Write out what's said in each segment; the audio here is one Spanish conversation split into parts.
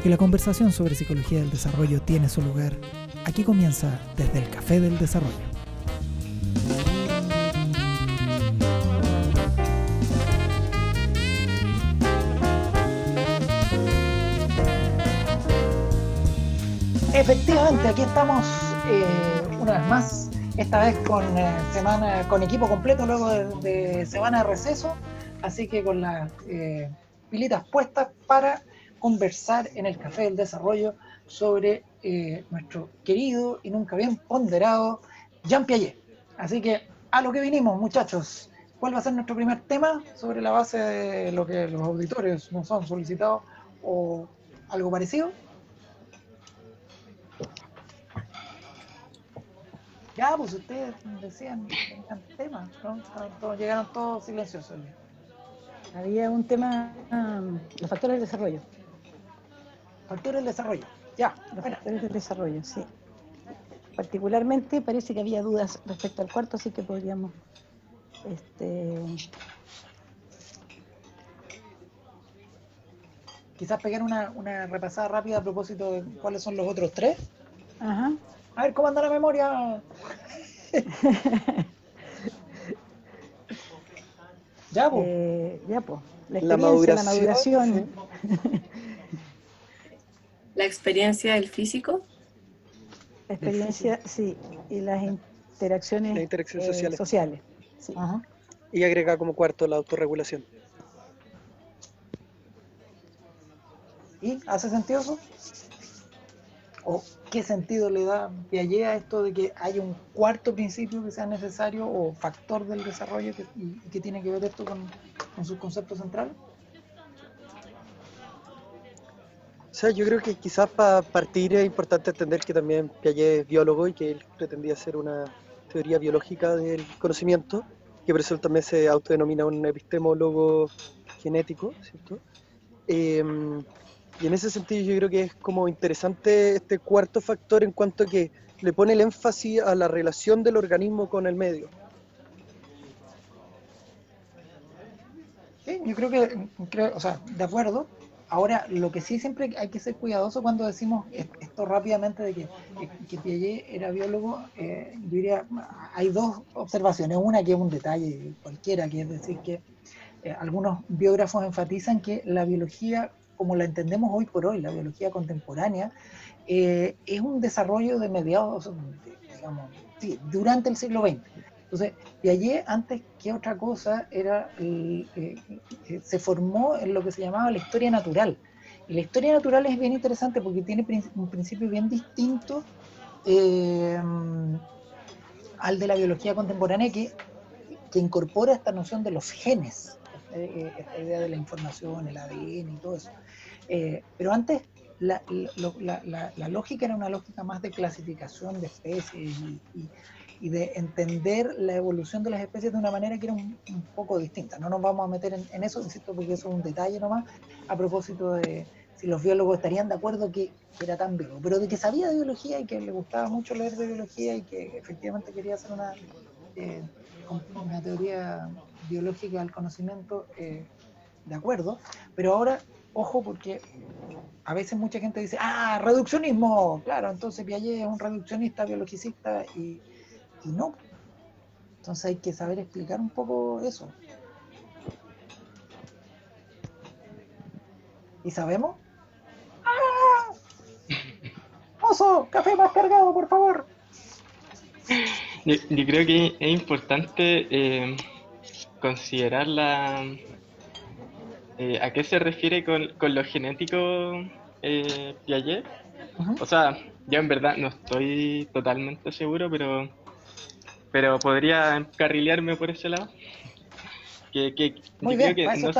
Porque la conversación sobre psicología del desarrollo tiene su lugar. Aquí comienza desde el Café del Desarrollo. Efectivamente, aquí estamos eh, una vez más, esta vez con eh, semana, con equipo completo luego de, semana de receso, así que con las eh, pilitas puestas para conversar en el Café del Desarrollo sobre eh, nuestro querido y nunca bien ponderado Jean Piaget. Así que a lo que vinimos, muchachos. ¿Cuál va a ser nuestro primer tema sobre la base de lo que los auditores nos han solicitado o algo parecido? Ya, pues ustedes decían que temas, ¿no? llegaron todos silenciosos. Había un tema, los factores del desarrollo. Factores del desarrollo, ya. Los factores del desarrollo, sí. Particularmente parece que había dudas respecto al cuarto, así que podríamos... Este... Quizás pegar una, una repasada rápida a propósito de cuáles son los otros tres. Ajá. A ver, ¿cómo anda la memoria? ya, pues. Eh, ya, pues. La, maduración. La, maduración. la experiencia del físico. La experiencia, sí, y las interacciones, eh, sociales. Y agrega como cuarto la autorregulación. ¿Y hace sentido eso? ¿O qué sentido le da Piaget a esto de que hay un cuarto principio que sea necesario o factor del desarrollo que, y, que tiene que ver esto con, con sus conceptos centrales? Sea, yo creo que quizás para partir es importante entender que también Piaget es biólogo y que él pretendía hacer una teoría biológica del conocimiento, que por eso él también se autodenomina un epistemólogo genético, ¿cierto? Em, y en ese sentido yo creo que es como interesante este cuarto factor en cuanto a que le pone el énfasis a la relación del organismo con el medio. Yo creo que, creo, o sea, de acuerdo. Ahora, lo que sí siempre hay que ser cuidadoso cuando decimos esto rápidamente de que, que, Piaget era biólogo, eh, yo diría, hay dos observaciones. Una que es un detalle cualquiera, que es decir que eh, algunos biógrafos enfatizan que la biología como la entendemos hoy por hoy, la biología contemporánea, eh, es un desarrollo de mediados, digamos, sí, durante el siglo XX. Entonces, Piaget, antes que otra cosa, era eh, eh, se formó en lo que se llamaba la historia natural. Y la historia natural es bien interesante porque tiene un principio bien distinto al de la biología contemporánea que, que incorpora esta noción de los genes, esta idea de la información, el ADN y todo eso. Eh, pero antes la, lógica era una lógica más de clasificación de especies y, de entender la evolución de las especies de una manera que era un, poco distinta. No nos vamos a meter en, eso, insisto, porque eso es un detalle nomás, a propósito de si los biólogos estarían de acuerdo que, era tan biólogo, pero de que sabía de biología y que le gustaba mucho leer de biología y que efectivamente quería hacer una, eh, una teoría biológica del conocimiento, eh, de acuerdo, pero ahora ojo porque a veces mucha gente dice, ah, reduccionismo, claro, entonces Piaget es un reduccionista, biologicista, y, no. Entonces hay que saber explicar un poco eso. ¿Y sabemos? ¡Ah! ¡Oso! ¡Café más cargado, por favor! Yo, creo que es importante eh, considerar la, eh, ¿A qué se refiere con, con lo genético eh, Piaget? O sea, yo en verdad no estoy totalmente seguro, pero, pero podría encarrilearme por ese lado. Que, que Muy bien, que, no,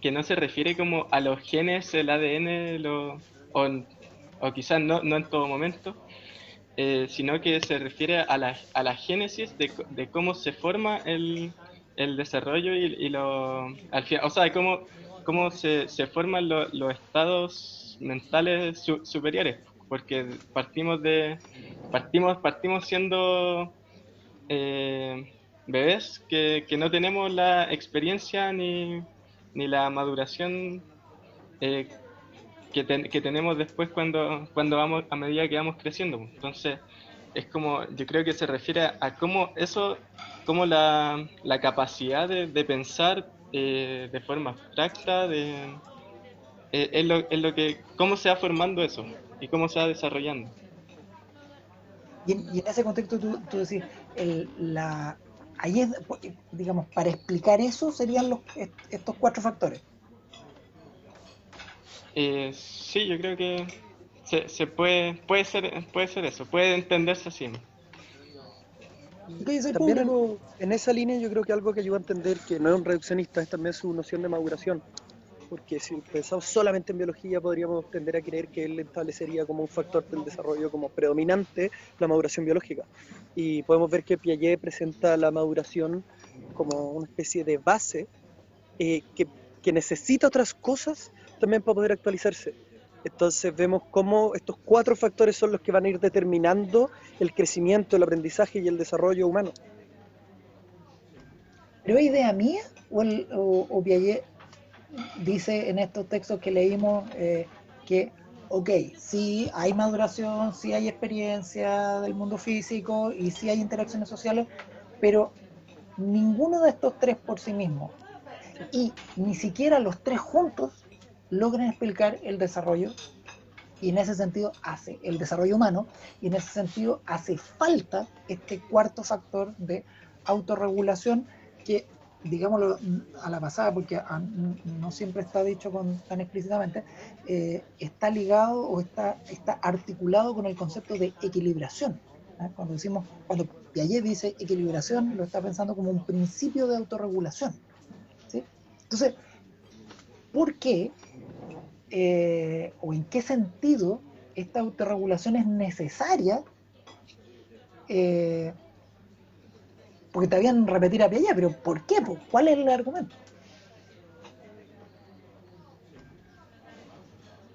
que no se refiere como a los genes, el ADN, lo, o, o quizás no, no en todo momento, eh, sino que se refiere a la, a la génesis de, de cómo se forma el, el desarrollo y, lo al final, o sea, cómo, cómo se, se forman los estados mentales superiores, porque partimos de partimos partimos siendo eh, bebés que, que, no tenemos la experiencia ni, ni la maduración eh, que, que, tenemos después cuando, cuando vamos, a medida que vamos creciendo. Entonces, es como, yo creo que se refiere a, cómo eso, cómo la, la capacidad de, de pensar eh, de forma abstracta, de, eh, es, lo, es, lo, que, cómo se va formando eso y cómo se va desarrollando. Y en, y en ese contexto tú, tú decís, el, la, ahí es, digamos, para explicar eso serían los, estos cuatro factores. Eh, sí, yo creo que se, se, puede, puede, ser, puede ser eso, puede entenderse así. También en, en, esa línea yo creo que algo que ayuda a entender que no es un reduccionista es también su noción de maduración. Porque si pensamos solamente en biología podríamos tender a creer que él establecería como un factor del desarrollo como predominante la maduración biológica. Y podemos ver que Piaget presenta la maduración como una especie de base eh, que, que necesita otras cosas también para poder actualizarse. Entonces vemos cómo estos cuatro factores son los que van a ir determinando el crecimiento, el aprendizaje y el desarrollo humano. ¿Pero es idea mía o, el, o, o, Piaget dice en estos textos que leímos eh, que, ok, sí hay maduración, sí hay experiencia del mundo físico y sí hay interacciones sociales, pero ninguno de estos tres por sí mismo y ni siquiera los tres juntos logran explicar el desarrollo y en ese sentido hace el desarrollo humano y en ese sentido hace falta este cuarto factor de autorregulación que digámoslo a la pasada porque no siempre está dicho tan explícitamente eh, está ligado o está, está articulado con el concepto de equilibración ¿eh? cuando decimos cuando Piaget dice equilibración lo está pensando como un principio de autorregulación entonces ¿por qué eh, o en qué sentido esta autorregulación es necesaria, eh, porque te habían repetir a Piaget, pero ¿por qué? ¿Cuál es el argumento?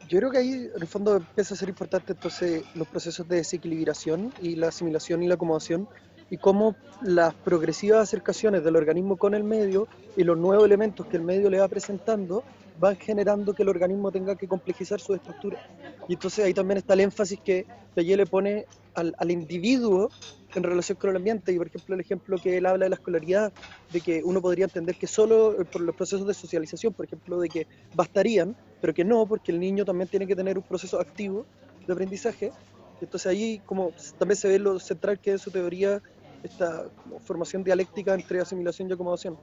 Yo creo que ahí en el fondo empieza a ser importante entonces los procesos de desequilibración y la asimilación y la acomodación y cómo las progresivas acercaciones del organismo con el medio y los nuevos elementos que el medio le va presentando van generando que el organismo tenga que complejizar su estructura. Y entonces ahí también está el énfasis que Piaget le pone al, al, individuo en relación con el ambiente. Y por ejemplo, el ejemplo que él habla de la escolaridad, de que uno podría entender que solo por los procesos de socialización, por ejemplo, de que bastarían, pero que no, porque el niño también tiene que tener un proceso activo de aprendizaje. Entonces ahí como también se ve lo central que es su teoría, esta formación dialéctica entre asimilación y acomodación.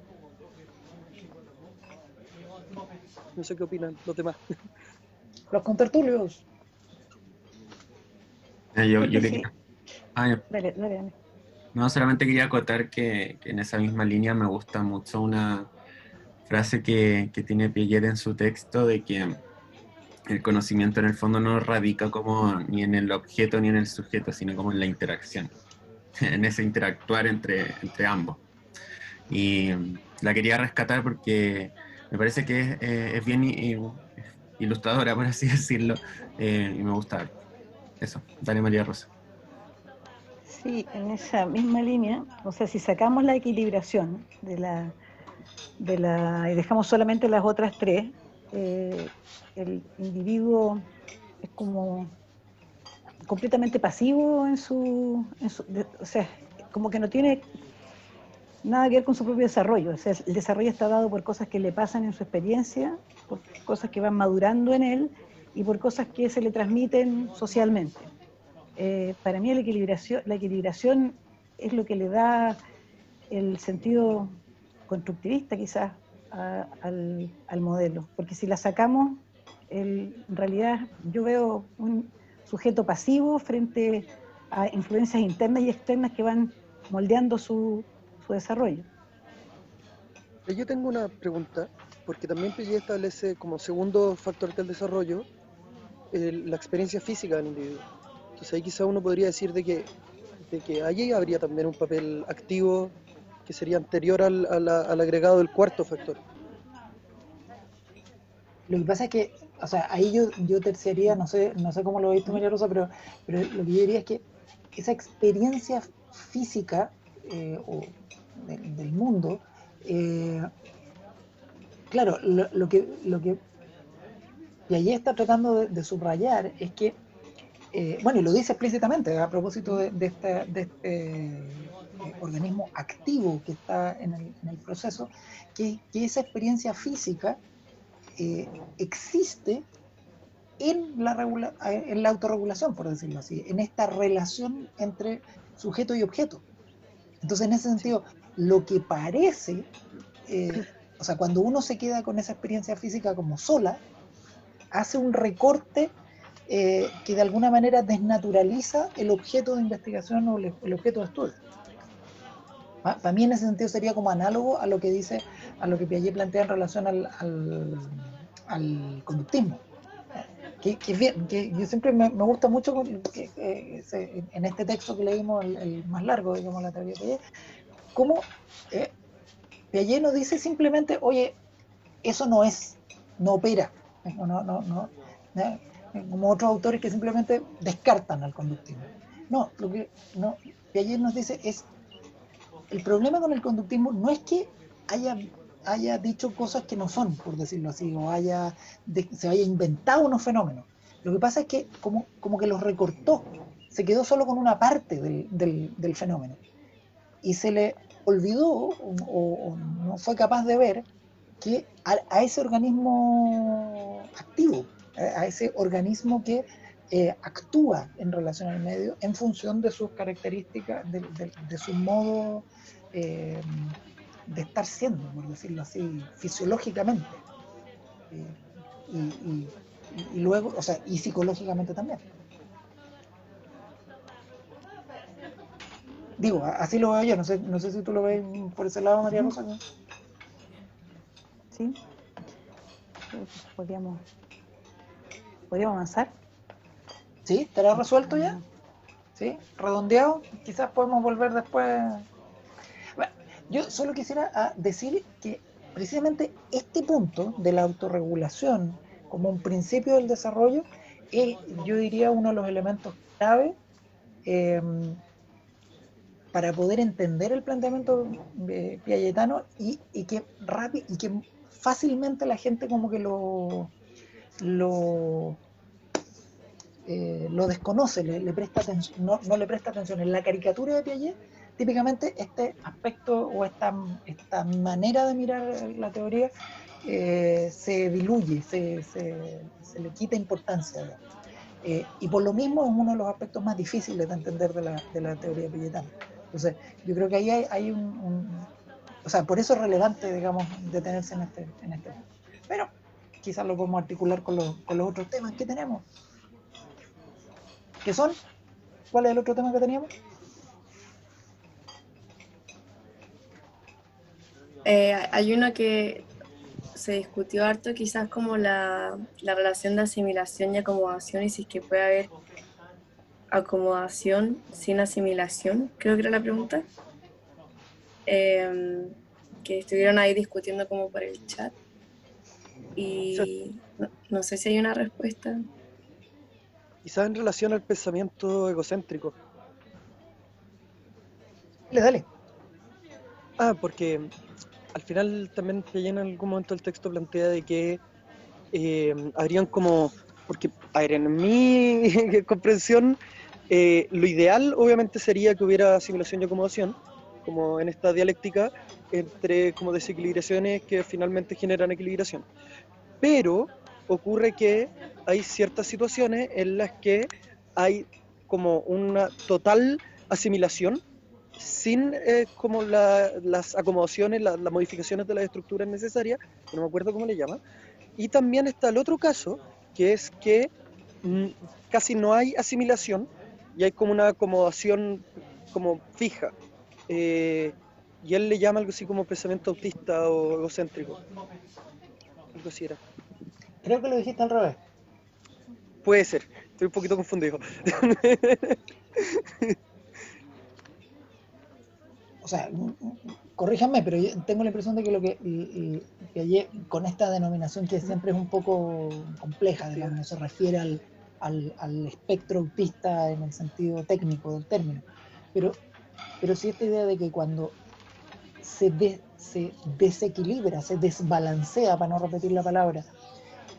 No sé qué opinan los demás. Los contertulios. Eh, yo, yo quería... ah, yo... Dale, dale, No, solamente quería acotar que, que, en esa misma línea me gusta mucho una frase que, que tiene Piaget en su texto de que el conocimiento en el fondo no radica como ni en el objeto ni en el sujeto, sino como en la interacción, en ese interactuar entre, entre ambos. Y la quería rescatar porque me parece que es, eh, es bien ilustradora, por así decirlo, eh, y me gusta. Eso, Dale María Rosa. Sí, en esa misma línea, o sea, si sacamos la equilibración de la, de la y dejamos solamente las otras tres, eh, el individuo es como completamente pasivo en su, en su o sea, como que no tiene nada que ver con su propio desarrollo. O sea, el desarrollo está dado por cosas que le pasan en su experiencia, por cosas que van madurando en él y por cosas que se le transmiten socialmente. Eh, para mí la equilibración, es lo que le da el sentido constructivista quizás al, modelo, porque si la sacamos, en realidad yo veo un sujeto pasivo frente a influencias internas y externas que van moldeando su, desarrollo. Yo tengo una pregunta, porque también Piaget establece como segundo factor del desarrollo la experiencia física del individuo. Entonces ahí quizá uno podría decir de que, de que allí habría también un papel activo que sería anterior al, al, al agregado del cuarto factor. Lo que pasa es que, o sea, ahí yo, yo terciaría, no sé, no sé cómo lo veis tú, María Rosa, pero, pero lo que yo diría es que esa experiencia física eh, o de, del mundo, eh, claro, lo, lo, que, lo que Piaget está tratando de, subrayar es que, eh, bueno, y lo dice explícitamente a propósito de, este, este organismo activo que está en el, proceso, que, esa experiencia física existe en la, en la autorregulación, por decirlo así, en esta relación entre sujeto y objeto. Entonces, en ese sentido, lo que parece, eh, o sea, cuando uno se queda con esa experiencia física como sola, hace un recorte eh, que de alguna manera desnaturaliza el objeto de investigación o el, objeto de estudio. Para mí en ese sentido sería como análogo a lo que dice, a lo que Piaget plantea en relación al, al conductismo que, yo siempre me, gusta mucho que, eh, en este texto que leímos, el, más largo, digamos, la teoría de Piaget, cómo eh, Piaget nos dice simplemente, oye, eso no es, no opera, no, no, no, como otros autores que simplemente descartan al conductismo. No, lo que no, nos dice es, el problema con el conductismo no es que haya haya dicho cosas que no son, por decirlo así, o haya se haya inventado unos fenómenos. Lo que pasa es que como, como que los recortó, se quedó solo con una parte del, fenómeno. Y se le olvidó o, no fue capaz de ver que a, ese organismo activo, a ese organismo que eh, actúa en relación al medio en función de sus características, de, su modo eh, de estar siendo, por decirlo así, fisiológicamente. y, luego, o sea, y psicológicamente también. Digo, así lo veo yo, no sé, no sé si tú lo ves por ese lado, María Rosa. Sí. Podríamos, podríamos avanzar. ¿Sí? ¿Estará resuelto ya? ¿Sí? ¿Redondeado? Quizás podemos volver después yo solo quisiera ah, decir que precisamente este punto de la autorregulación como un principio del desarrollo es, yo diría, uno de los elementos clave em, para poder entender el planteamiento eh, piagetano y, que rápido y que fácilmente la gente como que lo lo, eh, lo desconoce, le, presta atención, no, no, le presta atención. En la caricatura de Piaget típicamente este aspecto o esta, esta manera de mirar la teoría eh, se diluye, se, se, le quita importancia. Eh, y por lo mismo es uno de los aspectos más difíciles de entender de la, de la teoría pilletana. Entonces, yo creo que ahí hay, hay un, O sea, por eso es relevante, digamos, detenerse en este, en este Pero quizás lo podemos articular con los, con los otros temas que tenemos. ¿Qué son? ¿Cuál es el otro tema que teníamos? Eh, hay uno que se discutió harto, quizás como la, relación de asimilación y acomodación, y si es que puede haber acomodación sin asimilación, creo que era la pregunta. Em, que estuvieron ahí discutiendo como por el chat. Y no, sé si hay una respuesta. Quizás en relación al pensamiento egocéntrico. Dale, dale. Ah, porque al final también Piaget en algún momento el texto plantea de que eh, habrían como, porque, a ver, en mi comprensión, eh, lo ideal obviamente sería que hubiera asimilación y acomodación, como en esta dialéctica, entre como desequilibraciones que finalmente generan equilibración. Pero ocurre que hay ciertas situaciones en las que hay como una total asimilación sin eh, como las acomodaciones, las modificaciones de las estructuras necesarias, no me acuerdo cómo le llama. Y también está el otro caso, que es que mm, casi no hay asimilación y hay como una acomodación como fija. Eh, y él le llama algo así como pensamiento autista o egocéntrico. Algo así era. Creo que lo dijiste al revés. Puede ser, estoy un poquito confundido. o sea, corríjanme, pero tengo la impresión de que lo que, que con esta denominación que siempre es un poco compleja, digamos, no se refiere al, al, espectro autista en el sentido técnico del término, pero, pero sí esta idea de que cuando se, se desequilibra, se desbalancea, para no repetir la palabra,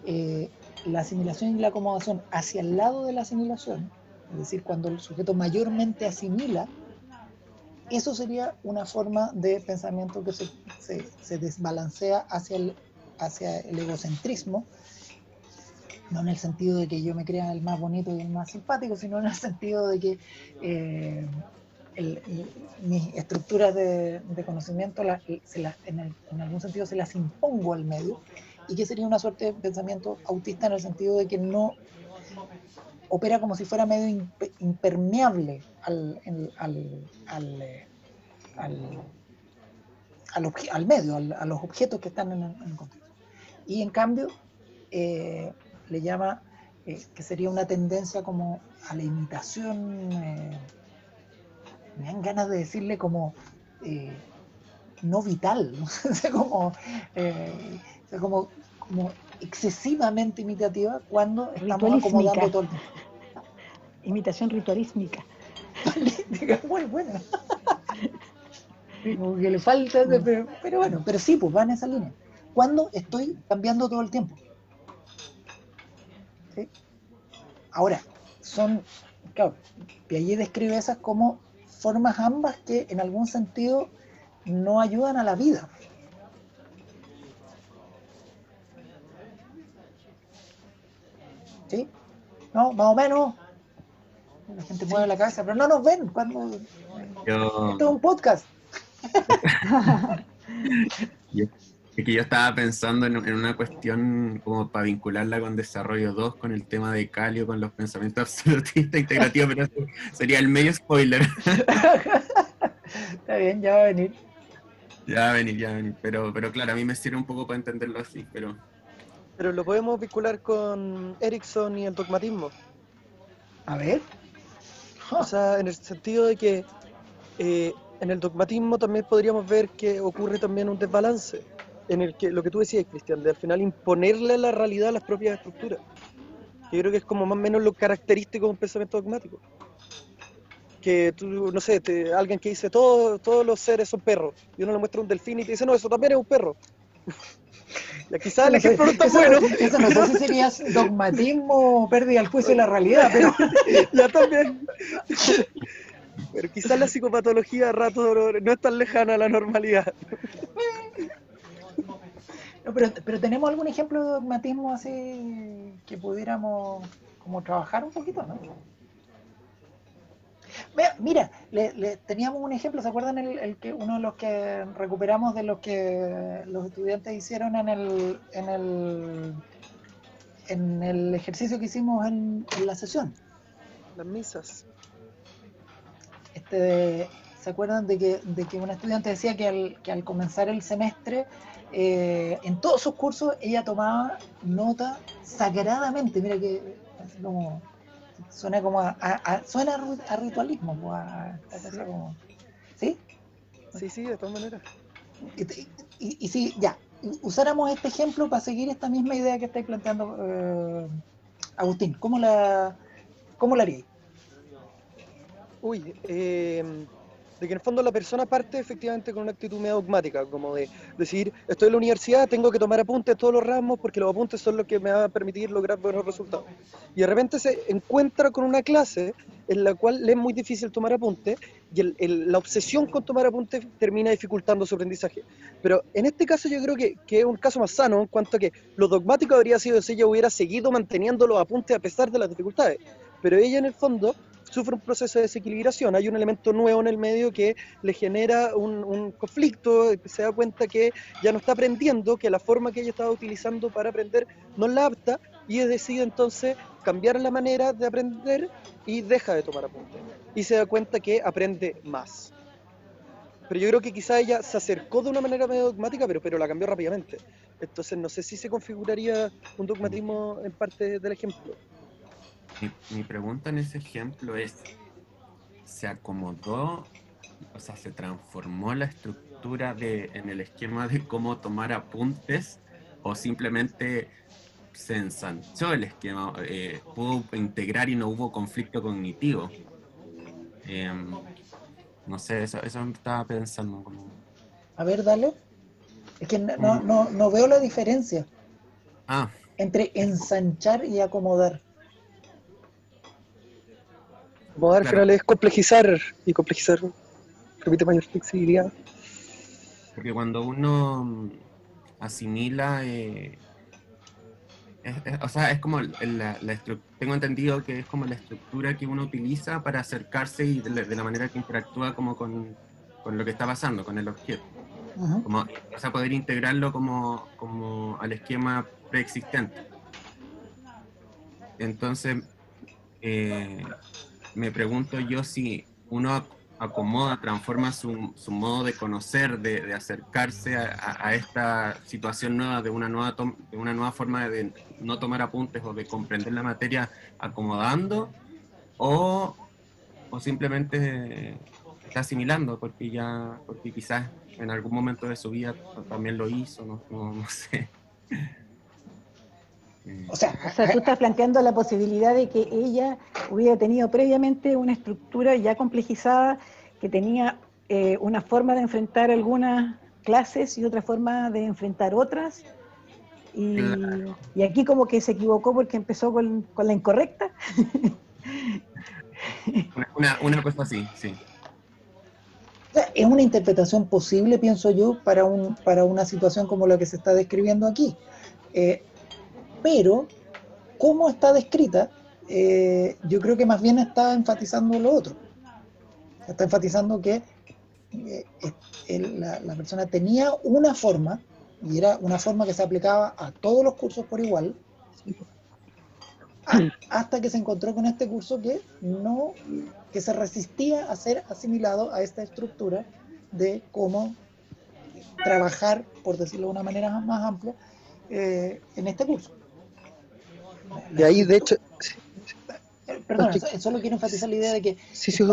eh, la asimilación y la acomodación hacia el lado de la asimilación, es decir, cuando el sujeto mayormente asimila, eso sería una forma de pensamiento que se, se, desbalancea hacia el, hacia el egocentrismo, no en el sentido de que yo me crea el más bonito y el más simpático, sino en el sentido de que eh, mis estructuras de, conocimiento en, algún sentido se las impongo al medio y que sería una suerte de pensamiento autista en el sentido de que no opera como si fuera medio impermeable al, al, al, eh, al, medio, a los objetos que están en el, contexto. Y en cambio, eh, le llama eh, que sería una tendencia como a la imitación me dan ganas de decirle como eh, no vital, como, eh, como, como excesivamente imitativa cuando estamos acomodando todo el tiempo. Imitación ritualísmica. Muy buena. como que le falta, pero, pero, bueno, pero sí, pues va en esa línea. Cuando estoy cambiando todo el tiempo. ¿Sí? Ahora, son, claro, Piaget describe esas como formas ambas que en algún sentido no ayudan a la vida. ¿Sí? ¿No? Más o menos. La gente mueve la cabeza, pero no nos ven cuando... Esto es un podcast. Es que yo estaba pensando en, una cuestión como para vincularla con Desarrollo 2, con el tema de Calio, con los pensamientos absolutistas integrativos, pero sería el medio spoiler. Está bien, ya va a venir. Ya va a venir, ya va a venir. Pero, pero claro, a mí me sirve un poco para entenderlo así, pero... Pero lo podemos vincular con Erickson y el dogmatismo. A ver. O sea, en el sentido de que eh, en el dogmatismo también podríamos ver que ocurre también un desbalance en el que lo que tú decías, Cristian, de al final imponerle a la realidad las propias estructuras. Yo creo que es como más o menos lo característico de un pensamiento dogmático. Que tú, no sé, alguien que dice todos todos los seres son perros, y uno le muestra un delfín y te dice, no, eso también es un perro. Y aquí sale el ejemplo no está bueno. Eso no sé si sería dogmatismo o pérdida al juicio de la realidad, pero. ya también. pero quizás la psicopatología a rato no es tan lejana a la normalidad pero, pero tenemos algún ejemplo de dogmatismo así que pudiéramos como trabajar un poquito, ¿no? Mira, le, teníamos un ejemplo, ¿se acuerdan el, que uno de los que recuperamos de los que los estudiantes hicieron en el en el en el ejercicio que hicimos en, la sesión? Las misas. Este, ¿Se acuerdan de que, de que un estudiante decía que al, que al comenzar el semestre eh, en todos sus cursos ella tomaba nota sagradamente, mira que suena como a, suena a ritualismo, sí. ¿sí? Sí, de todas maneras. Y, si ya, usáramos este ejemplo para seguir esta misma idea que estáis planteando, eh, Agustín, ¿cómo la, cómo la haríais? Uy, eh, de que en el fondo la persona parte efectivamente con una actitud medio dogmática, como de decir, estoy en la universidad, tengo que tomar apuntes todos los ramos porque los apuntes son los que me van a permitir lograr buenos resultados. Y de repente se encuentra con una clase en la cual le es muy difícil tomar apuntes y la obsesión con tomar apuntes termina dificultando su aprendizaje. Pero en este caso yo creo que, que, es un caso más sano en cuanto a que lo dogmático habría sido si ella hubiera seguido manteniendo los apuntes a pesar de las dificultades. Pero ella en el fondo sufre un proceso de desequilibración. Hay un elemento nuevo en el medio que le genera un, conflicto, se da cuenta que ya no está aprendiendo, que la forma que ella estaba utilizando para aprender no la apta y decide entonces cambiar la manera de aprender y deja de tomar apuntes. Y se da cuenta que aprende más. Pero yo creo que quizá ella se acercó de una manera medio dogmática, pero, pero la cambió rápidamente. Entonces no sé si se configuraría un dogmatismo en parte del ejemplo. Mi, pregunta en ese ejemplo es, ¿se acomodó, o sea, se transformó la estructura de, en el esquema de cómo tomar apuntes o simplemente se ensanchó el esquema, eh, pudo integrar y no hubo conflicto cognitivo? Em, no sé, eso, eso estaba pensando. A ver, dale. Es que no, no, no veo la diferencia. Ah, entre ensanchar y acomodar. Al final es complejizar y complejizar permite mayor flexibilidad. Porque cuando uno asimila, eh, o sea, es como la, tengo entendido que es como la estructura que uno utiliza para acercarse y de, la manera que interactúa como con, con, lo que está pasando, con el objeto. como, o sea, poder integrarlo como, como al esquema preexistente. Entonces, eh, me pregunto yo si uno acomoda, transforma su, su modo de conocer, de, de acercarse a, a, esta situación nueva, de una nueva, de una nueva forma de no tomar apuntes o de comprender la materia acomodando, o, o simplemente está asimilando, porque ya, porque quizás en algún momento de su vida también lo hizo, no, no, no sé. O sea, o sea, tú estás planteando la posibilidad de que ella hubiera tenido previamente una estructura ya complejizada, que tenía eh, una forma de enfrentar algunas clases y otra forma de enfrentar otras. Y, y aquí como que se equivocó porque empezó con, con la incorrecta. Una, una, cosa así, sí. Es una interpretación posible, pienso yo, para, un, para una situación como la que se está describiendo aquí. Eh, pero cómo está descrita, eh, yo creo que más bien está enfatizando lo otro. Está enfatizando que eh, la, persona tenía una forma, y era una forma que se aplicaba a todos los cursos por igual, hasta que se encontró con este curso que no, que se resistía a ser asimilado a esta estructura de cómo trabajar, por decirlo de una manera más amplia, eh, en este curso. De ahí, de hecho... Perdón, solo quiero enfatizar la idea de que... Sí, sí,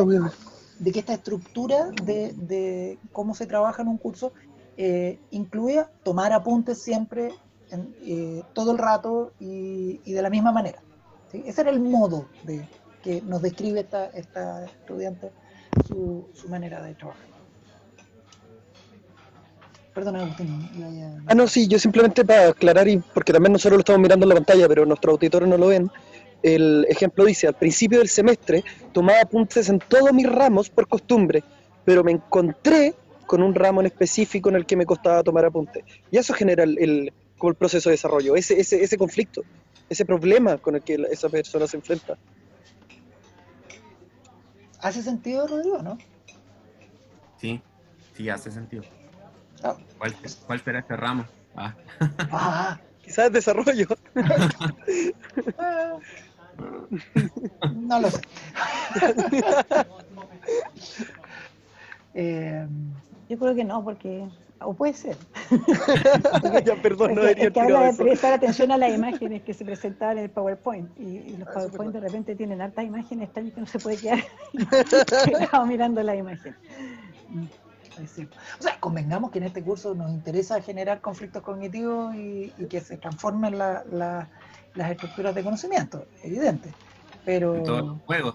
de que esta estructura de, cómo se trabaja en un curso eh, incluye tomar apuntes siempre, eh, todo el rato y, de la misma manera. Ese era el modo de que nos describe esta, esta estudiante su, su manera de trabajar. Perdona, Agustín. Ah, no, sí, yo simplemente para aclarar, y porque también nosotros lo estamos mirando en la pantalla, pero nuestros auditores no lo ven, el ejemplo dice, al principio del semestre tomaba apuntes en todos mis ramos por costumbre, pero me encontré con un ramo en específico en el que me costaba tomar apuntes. Y eso genera el, como el proceso de desarrollo, ese, ese, ese conflicto, ese problema con el que esa persona se enfrenta. ¿Hace sentido, Rodrigo, no? Sí, sí, hace sentido. ¿Cuál, será este ramo? Ah. ah. Quizás desarrollo. no lo sé. eh, yo creo que no, porque. O puede ser. ya, perdón, no debería que habla de prestar atención a las imágenes que se presentaban en el PowerPoint. Y, los ah, PowerPoint de repente tienen hartas imágenes, tal y que no se puede quedar mirando la imagen. O sea, convengamos que en este curso nos interesa generar conflictos cognitivos y, que se transformen las estructuras de conocimiento, evidente. Pero... En todos los juegos,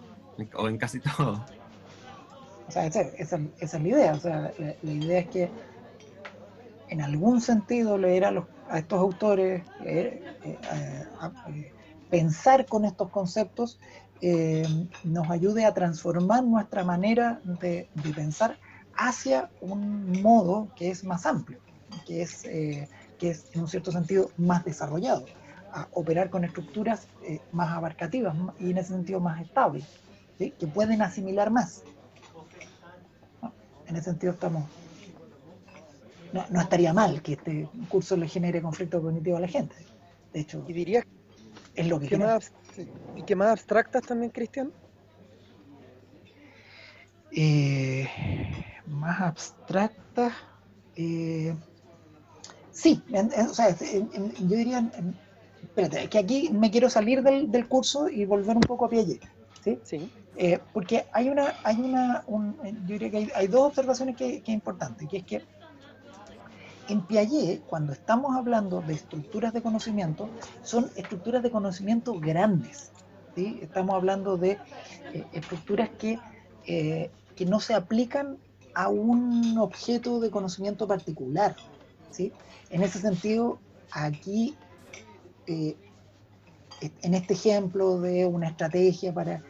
o en casi todo. O sea, esa, es la idea. O sea, la, idea es que en algún sentido leer a, los, a estos autores, leer, eh, eh, pensar con estos conceptos, eh, nos ayude a transformar nuestra manera de, de pensar hacia un modo que es más amplio, que es, eh, que es en un cierto sentido más desarrollado, a operar con estructuras eh, más abarcativas y en ese sentido más estables, que pueden asimilar más. En ese sentido estamos... No, estaría mal que este curso le genere conflicto cognitivo a la gente. De hecho, y dirías es lo que... más, ¿Y que más abstractas también, Cristian? Eh, más abstracta. Eh, sí, o sea, yo diría, espérate, que aquí me quiero salir del, curso y volver un poco a Piaget. ¿sí? sí. Eh, porque hay una, hay una, yo diría que hay, dos observaciones que, que es importante, que es que en Piaget, cuando estamos hablando de estructuras de conocimiento, son estructuras de conocimiento grandes. ¿sí? Estamos hablando de eh, estructuras que, que no se aplican a un objeto de conocimiento particular. ¿sí? En ese sentido, aquí eh, en este ejemplo de una estrategia para...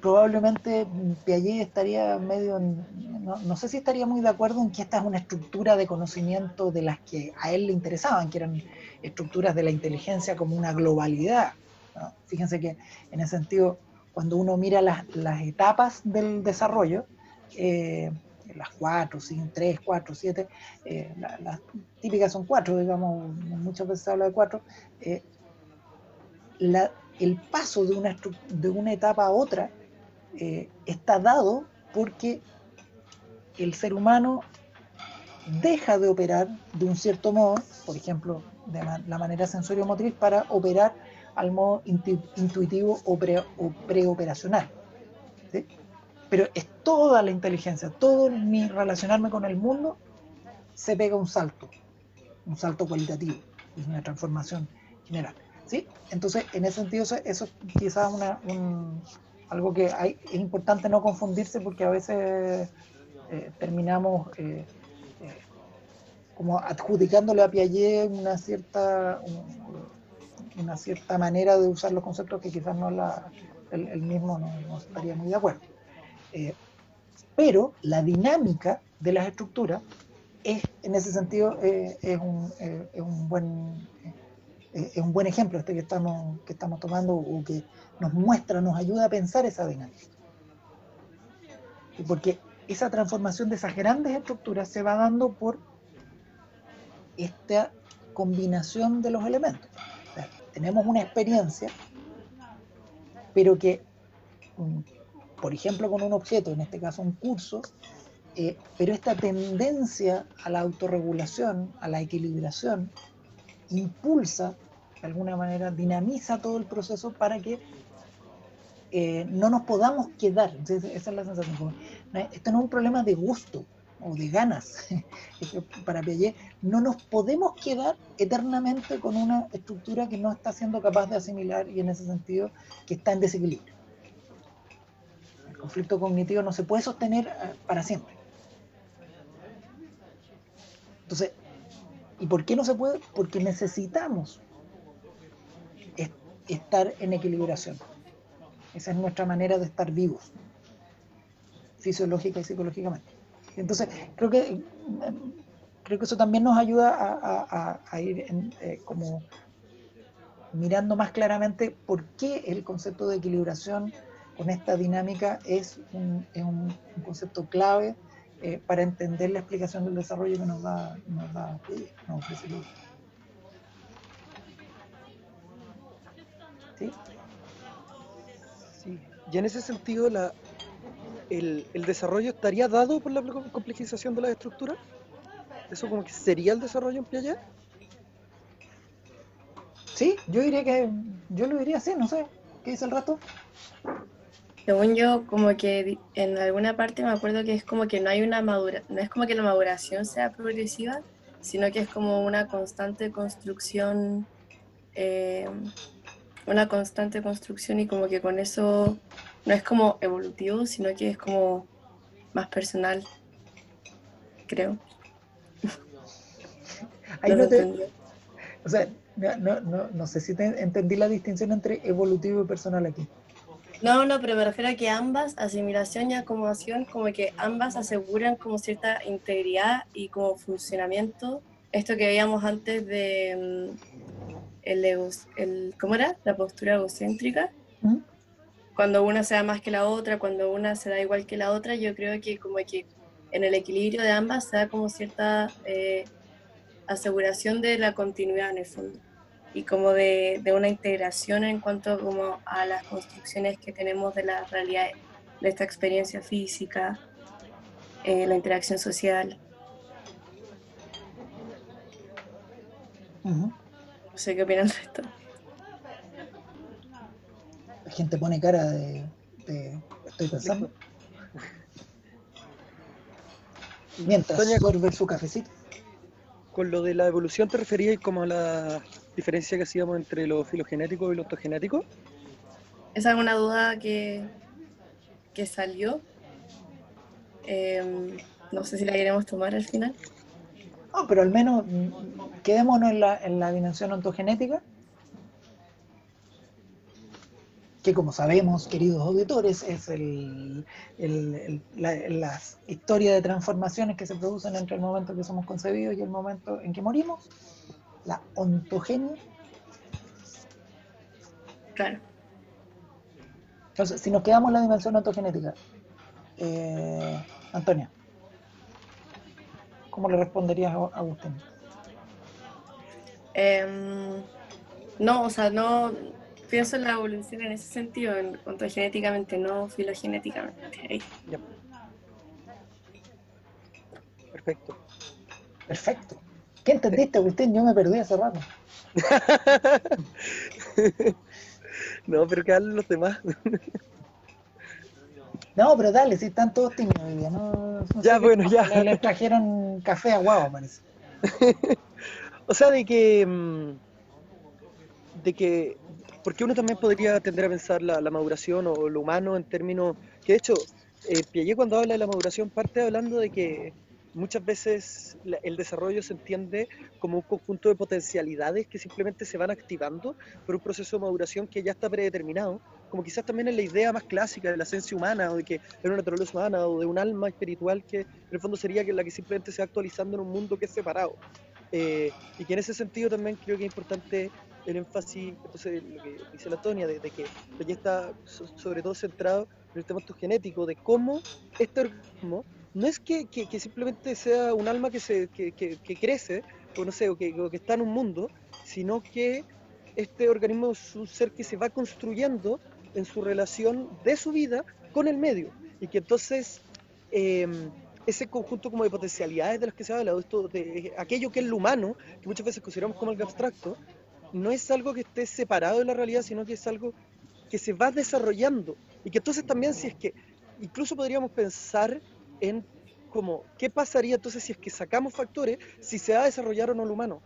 probablemente Piaget estaría medio, no, no, sé si estaría muy de acuerdo en que esta es una estructura de conocimiento de las que a él le interesaban, que eran estructuras de la inteligencia como una globalidad. Fíjense que en ese sentido, cuando uno mira las, las etapas del desarrollo, eh, las cuatro, cinco, tres, cuatro, siete, eh, las típicas son cuatro, digamos, muchas veces se habla de cuatro, eh, el paso de una, de una etapa a otra está dado porque el ser humano deja de operar de un cierto modo, por ejemplo, de la manera sensorio-motriz, para operar al modo intuitivo o, preoperacional. Pero es toda la inteligencia, todo mi relacionarme con el mundo se pega un salto, un salto cualitativo, es una transformación general. ¿sí? Entonces, en ese sentido, eso, quizás una, algo que es importante no confundirse porque a veces eh, terminamos eh, eh, como adjudicándole a Piaget una cierta, una cierta manera de usar los conceptos que quizás no la, el, mismo no, estaría muy de acuerdo. Eh, pero la dinámica de las estructuras es, en ese sentido, eh, es, un, eh, es un buen ejemplo este que estamos, que estamos tomando o que nos muestra, nos ayuda a pensar esa dinámica. Porque esa transformación de esas grandes estructuras se va dando por esta combinación de los elementos tenemos una experiencia, pero que, mm, por ejemplo, con un objeto, en este caso un curso, eh, pero esta tendencia a la autorregulación, a la equilibración, impulsa, de alguna manera, dinamiza todo el proceso para que eh, no nos podamos quedar. Esa es la sensación. Esto no es un problema de gusto, o de ganas para Piaget, no nos podemos quedar eternamente con una estructura que no está siendo capaz de asimilar y en ese sentido que está en desequilibrio. Conflicto cognitivo no se puede sostener eh, para siempre. Entonces, ¿y por qué no se puede? Porque necesitamos estar en equilibración. Esa es nuestra manera de estar vivos, fisiológica y psicológicamente. Entonces, creo que, creo que eso también nos ayuda a, ir eh, como mirando más claramente por qué el concepto de equilibración con esta dinámica es un, concepto clave eh, para entender la explicación del desarrollo que nos da, nos da ¿Sí? Sí. Y en ese sentido, la, el, desarrollo estaría dado por la complejización de la estructura? ¿Eso como que sería el desarrollo en Piaget? Sí, yo diría que, yo lo diría así, no sé, ¿qué dice el rato? Según yo, como que en alguna parte me acuerdo que es como que no hay una madura, no es como que la maduración sea progresiva, sino que es como una constante construcción, eh, una constante construcción y como que con eso no es como evolutivo, sino que es como más personal, creo. Ahí no, te, o sea, no, no, no, sé si te entendí la distinción entre evolutivo y personal aquí. No, no, pero me refiero a que ambas, asimilación y acomodación, como que ambas aseguran como cierta integridad y como funcionamiento. Esto que veíamos antes de mm, el, el ¿cómo era? La postura egocéntrica cuando una se da más que la otra, cuando una se da igual que la otra, yo creo que como que en el equilibrio de ambas se da como cierta eh, aseguración de la continuidad en el fondo y como de, de, una integración en cuanto como a las construcciones que tenemos de la realidad, de esta experiencia física, eh, la interacción social. No sé qué opinan de esto gente pone cara de, estoy pensando. Mientras Doña, su cafecito. Con lo de la evolución te referías como a la diferencia que hacíamos entre lo filogenético y lo ontogenético. ¿Es alguna duda que, que salió? Em, no sé si la queremos tomar al final. No, pero al menos quedémonos en la, en la dimensión ontogenética, que como sabemos, queridos auditores, es el, la, historia de transformaciones que se producen entre el momento que somos concebidos y el momento en que morimos, la ontogenia. Claro. Entonces, si nos quedamos en la dimensión ontogenética, eh, Antonia, ¿cómo le responderías a Agustín? Em, no, o sea, no pienso en la evolución en ese sentido, en cuanto genéticamente, no filogenéticamente. Perfecto. Perfecto. ¿Qué entendiste, Agustín? Yo me perdí hace rato. no, pero que hablen los demás. no, pero dale, si están todos tímidos hoy día. No, ya, bueno, ya. Le, trajeron café a guau, parece. o sea, de que. Mm, de que porque uno también podría tender a pensar la, maduración o lo humano en términos que de hecho eh, Piaget cuando habla de la maduración parte hablando de que muchas veces el desarrollo se entiende como un conjunto de potencialidades que simplemente se van activando por un proceso de maduración que ya está predeterminado, como quizás también en la idea más clásica de la esencia humana o de que es una naturaleza humana o de un alma espiritual que en el fondo sería la que simplemente se va actualizando en un mundo que es separado. Eh, y que en ese sentido también creo que es importante el énfasis, entonces lo que dice la Tonia, de, que ya está sobre todo centrado en el tema genético, de cómo este organismo no es que, que, simplemente sea un alma que, se, que, que, crece, o no sé, o que, está en un mundo, sino que este organismo es un ser que se va construyendo en su relación de su vida con el medio, y que entonces em, ese conjunto como de potencialidades de las que se habla, de, esto, de aquello que es lo humano, que muchas veces consideramos como algo abstracto, no es algo que esté separado de la realidad, sino que es algo que se va desarrollando. Y que entonces también si es que, incluso podríamos pensar en como, ¿qué pasaría entonces si es que sacamos factores, si se va a desarrollar o no lo humano?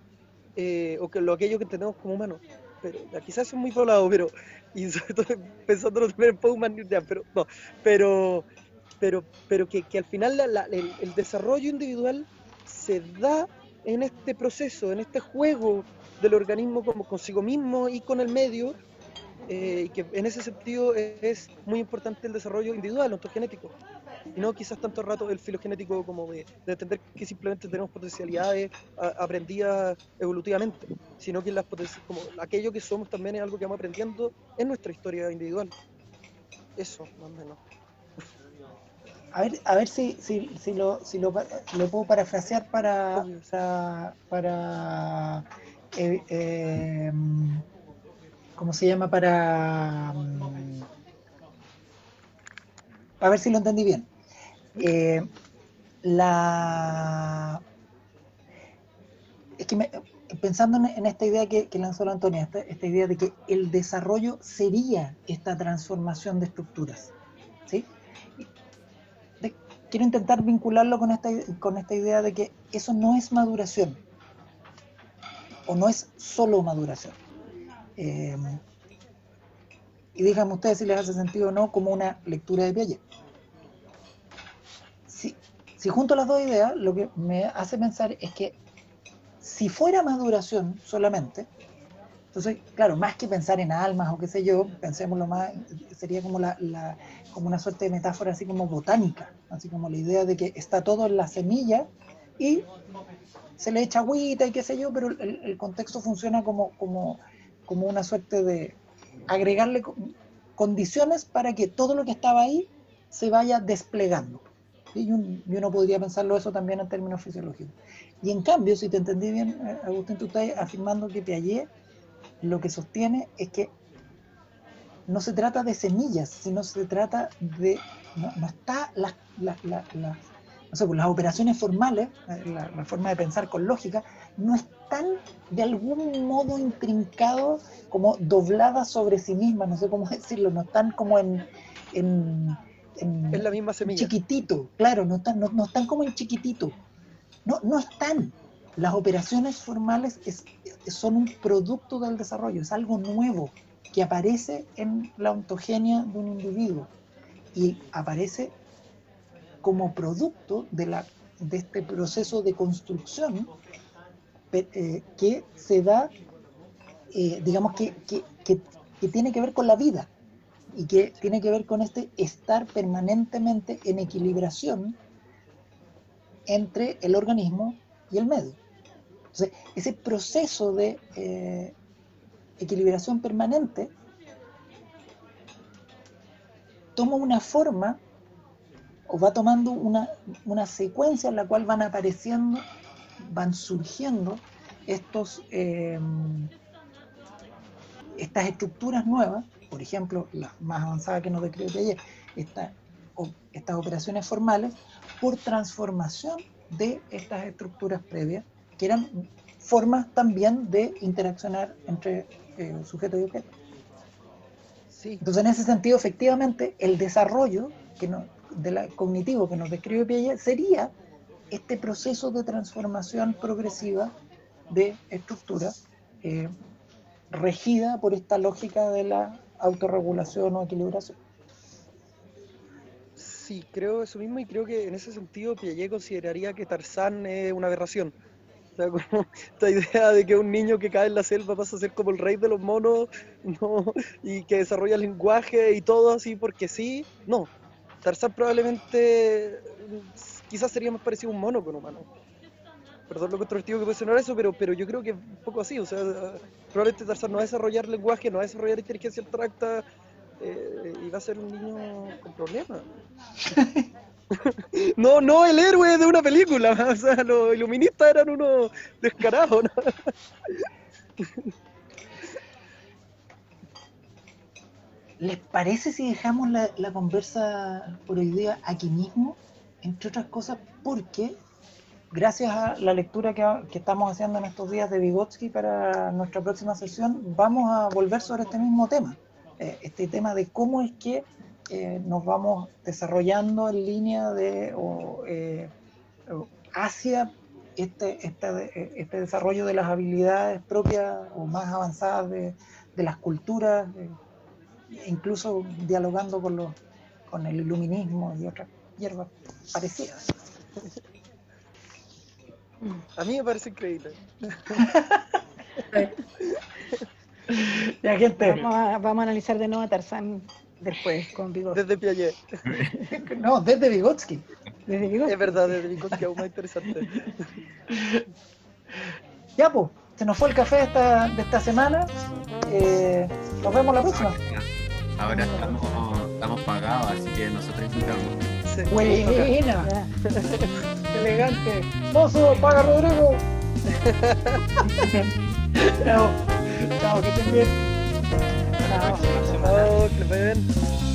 Eh, o que lo aquello que tenemos como humano. Pero quizás es muy volado, pero, y sobre todo también en Pauman, pero no, pero, pero, pero que, que al final el, el desarrollo individual se da en este proceso, en este juego del organismo como consigo mismo y con el medio, eh, y que en ese sentido es muy importante el desarrollo individual, ontogenético, y no quizás tanto rato el filogenético como de, entender que simplemente tenemos potencialidades aprendidas evolutivamente, sino que las como aquello que somos también es algo que vamos aprendiendo en nuestra historia individual. Eso, más o menos. A ver, a ver si, si, si, lo, si lo, puedo parafrasear para, para, para eh, eh, ¿cómo se llama? Para, mm, a ver si lo entendí bien. Eh, es que pensando en, esta idea que, lanzó la Antonia, esta, idea de que el desarrollo sería esta transformación de estructuras, ¿sí? quiero intentar vincularlo con esta, con esta idea de que eso no es maduración, o no es solo maduración. Eh, y díganme ustedes si les hace sentido o no como una lectura de Piaget. Si, junto las dos ideas, lo que me hace pensar es que si fuera maduración solamente, entonces, claro, más que pensar en almas o qué sé yo, pensémoslo más, sería como, la, como una suerte de metáfora así como botánica, así como la idea de que está todo en la semilla y se le echa agüita y qué sé yo, pero el, contexto funciona como, como, como, una suerte de agregarle condiciones para que todo lo que estaba ahí se vaya desplegando. Y, uno podría pensarlo eso también en términos fisiológicos. Y en cambio, si te entendí bien, eh, Agustín, tú estás afirmando que Piaget lo que sostiene es que no se trata de semillas, sino se trata de, no, está las, las, no sé, pues las operaciones formales, eh, la, forma de pensar con lógica, no están de algún modo intrincados, como dobladas sobre sí mismas, no sé cómo decirlo, no están como en, en la misma semilla. Chiquitito, claro, no están, no, están como en chiquitito. No, no están. Las operaciones formales son un producto del desarrollo, es algo nuevo que aparece en la ontogenia de un individuo y aparece como producto de, la, de este proceso de construcción eh, que se da, eh, digamos que, que, que tiene que ver con la vida y que tiene que ver con este estar permanentemente en equilibración entre el organismo y el medio. Entonces, ese proceso de eh, equilibración permanente toma una forma o va tomando una, una, secuencia en la cual van apareciendo, van surgiendo estos, eh, estas estructuras nuevas, por ejemplo, la más avanzada que nos describió ayer, esta, estas operaciones formales, por transformación de estas estructuras previas, que eran formas también de interaccionar entre eh, sujeto y objeto. Entonces, en ese sentido, efectivamente, el desarrollo que de la, cognitivo que nos describe Piaget sería este proceso de transformación progresiva de estructura eh, regida por esta lógica de la autorregulación o equilibración. Sí, creo eso mismo y creo que en ese sentido Piaget consideraría que Tarzán es una aberración. Esta idea de que un niño que cae en la selva pasa a ser como el rey de los monos ¿no? y que desarrolla lenguaje y todo así porque sí, no. Tarzán probablemente quizás sería más parecido a un mono que un humano. Perdón lo controvertido que puede sonar eso, pero, pero yo creo que es un poco así. O sea, probablemente Tarzán no va a desarrollar lenguaje, no va a desarrollar inteligencia abstracta, eh, iba a ser un niño con problemas. no, no el héroe de una película, o sea, los iluministas eran unos descarados. ¿Les parece si dejamos la, la, conversa por hoy día aquí mismo? Entre otras cosas, porque gracias a la lectura que, estamos haciendo en estos días de Vygotsky para nuestra próxima sesión, vamos a volver sobre este mismo tema. Eh, este tema de cómo es que eh, nos vamos desarrollando en línea de o, eh, hacia este, este, este, desarrollo de las habilidades propias o más avanzadas de, de las culturas, incluso dialogando con, los, con el iluminismo y otras hierbas parecidas. A mí me parece increíble. Ya, gente. Vamos a, vamos a, analizar de nuevo a Tarzán después con Vygotsky. Desde Piaget. no, desde Vygotsky. Desde Vygotsky. Es verdad, desde Vygotsky aún más interesante. ya, pues, se nos fue el café de esta, de esta semana. Eh, nos vemos la próxima. Ahora estamos, estamos pagados, así que nosotros invitamos. Sí. Buena. Elegante. Mozo, paga Rodrigo. Chao. Chao, que estén bien. Chao. Chao, que vaya bien.